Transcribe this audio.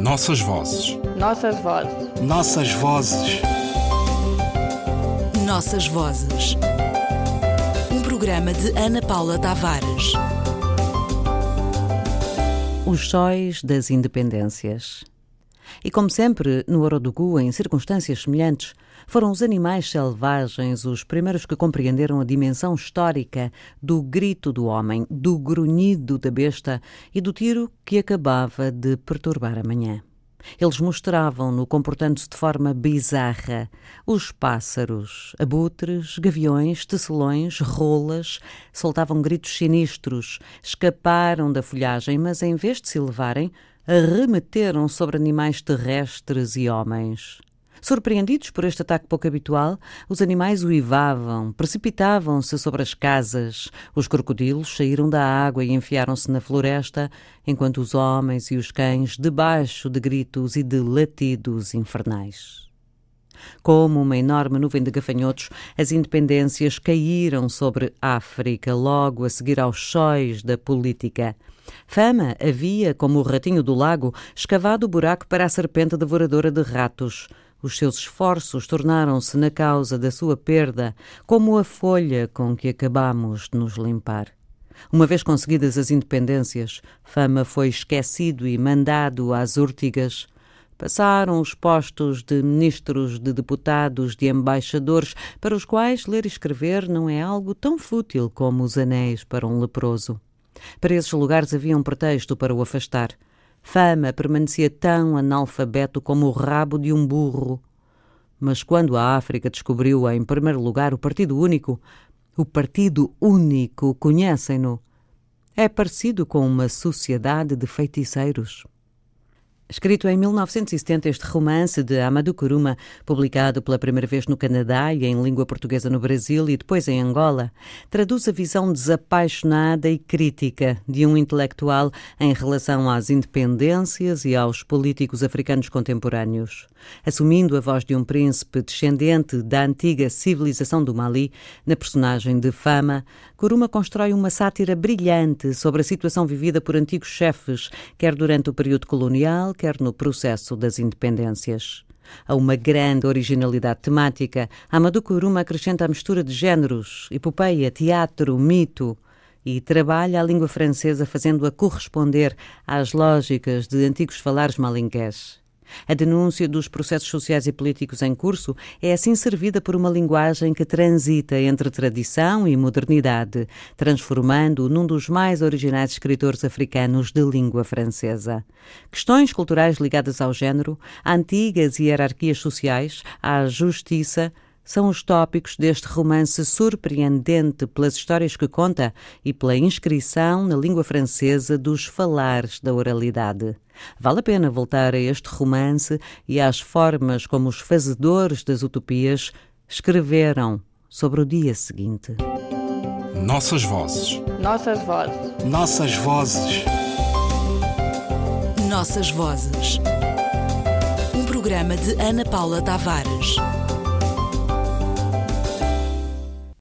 Nossas vozes. Nossas vozes. Nossas vozes. Nossas vozes. Um programa de Ana Paula Tavares. Os sóis das independências. E como sempre, no Orodugu, em circunstâncias semelhantes, foram os animais selvagens os primeiros que compreenderam a dimensão histórica do grito do homem, do grunhido da besta e do tiro que acabava de perturbar a manhã. Eles mostravam-no comportando-se de forma bizarra. Os pássaros, abutres, gaviões, tecelões, rolas, soltavam gritos sinistros, escaparam da folhagem, mas em vez de se elevarem, arremeteram sobre animais terrestres e homens. Surpreendidos por este ataque pouco habitual, os animais uivavam, precipitavam-se sobre as casas. Os crocodilos saíram da água e enfiaram-se na floresta, enquanto os homens e os cães, debaixo de gritos e de latidos infernais. Como uma enorme nuvem de gafanhotos, as independências caíram sobre África logo a seguir aos sóis da política. Fama havia, como o ratinho do lago, escavado o buraco para a serpente devoradora de ratos. Os seus esforços tornaram-se na causa da sua perda, como a folha com que acabamos de nos limpar. Uma vez conseguidas as independências, Fama foi esquecido e mandado às urtigas. Passaram os postos de ministros, de deputados, de embaixadores, para os quais ler e escrever não é algo tão fútil como os anéis para um leproso. Para esses lugares havia um pretexto para o afastar. Fama permanecia tão analfabeto como o rabo de um burro. Mas quando a África descobriu, em primeiro lugar, o Partido Único, o Partido Único, conhecem-no, é parecido com uma sociedade de feiticeiros. Escrito em 1970, este romance de Amadou Kuruma, publicado pela primeira vez no Canadá e em língua portuguesa no Brasil e depois em Angola, traduz a visão desapaixonada e crítica de um intelectual em relação às independências e aos políticos africanos contemporâneos. Assumindo a voz de um príncipe descendente da antiga civilização do Mali, na personagem de Fama, Kuruma constrói uma sátira brilhante sobre a situação vivida por antigos chefes, quer durante o período colonial, quer no processo das independências. A uma grande originalidade temática, Amadou Kuruma acrescenta a mistura de géneros, epopeia, teatro, mito, e trabalha a língua francesa fazendo-a corresponder às lógicas de antigos falares malinqués. A denúncia dos processos sociais e políticos em curso é assim servida por uma linguagem que transita entre tradição e modernidade, transformando-o num dos mais originais escritores africanos de língua francesa. Questões culturais ligadas ao género, antigas hierarquias sociais, à justiça, são os tópicos deste romance surpreendente pelas histórias que conta e pela inscrição na língua francesa dos falares da oralidade. Vale a pena voltar a este romance e às formas como os fazedores das utopias escreveram sobre o dia seguinte. Nossas vozes. Nossas vozes. Nossas vozes. Nossas vozes. Um programa de Ana Paula Tavares.